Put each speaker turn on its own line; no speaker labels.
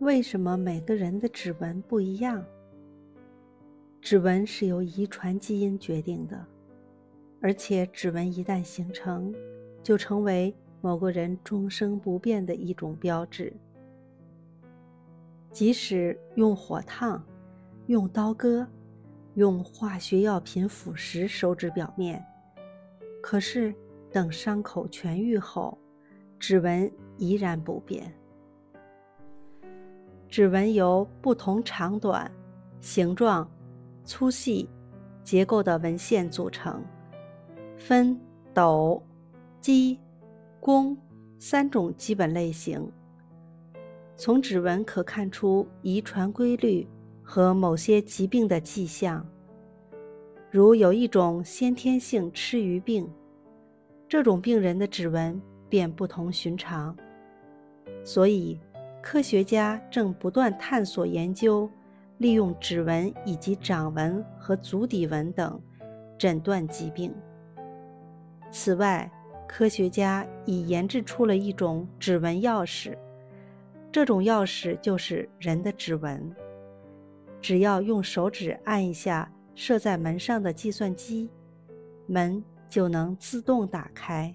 为什么每个人的指纹不一样？指纹是由遗传基因决定的，而且指纹一旦形成，就成为某个人终生不变的一种标志。即使用火烫、用刀割、用化学药品腐蚀手指表面，可是等伤口痊愈后，指纹依然不变。指纹由不同长短、形状、粗细、结构的纹线组成，分斗、鸡、弓三种基本类型。从指纹可看出遗传规律和某些疾病的迹象，如有一种先天性吃鱼病，这种病人的指纹便不同寻常，所以。科学家正不断探索研究，利用指纹以及掌纹和足底纹等诊断疾病。此外，科学家已研制出了一种指纹钥匙，这种钥匙就是人的指纹。只要用手指按一下设在门上的计算机，门就能自动打开。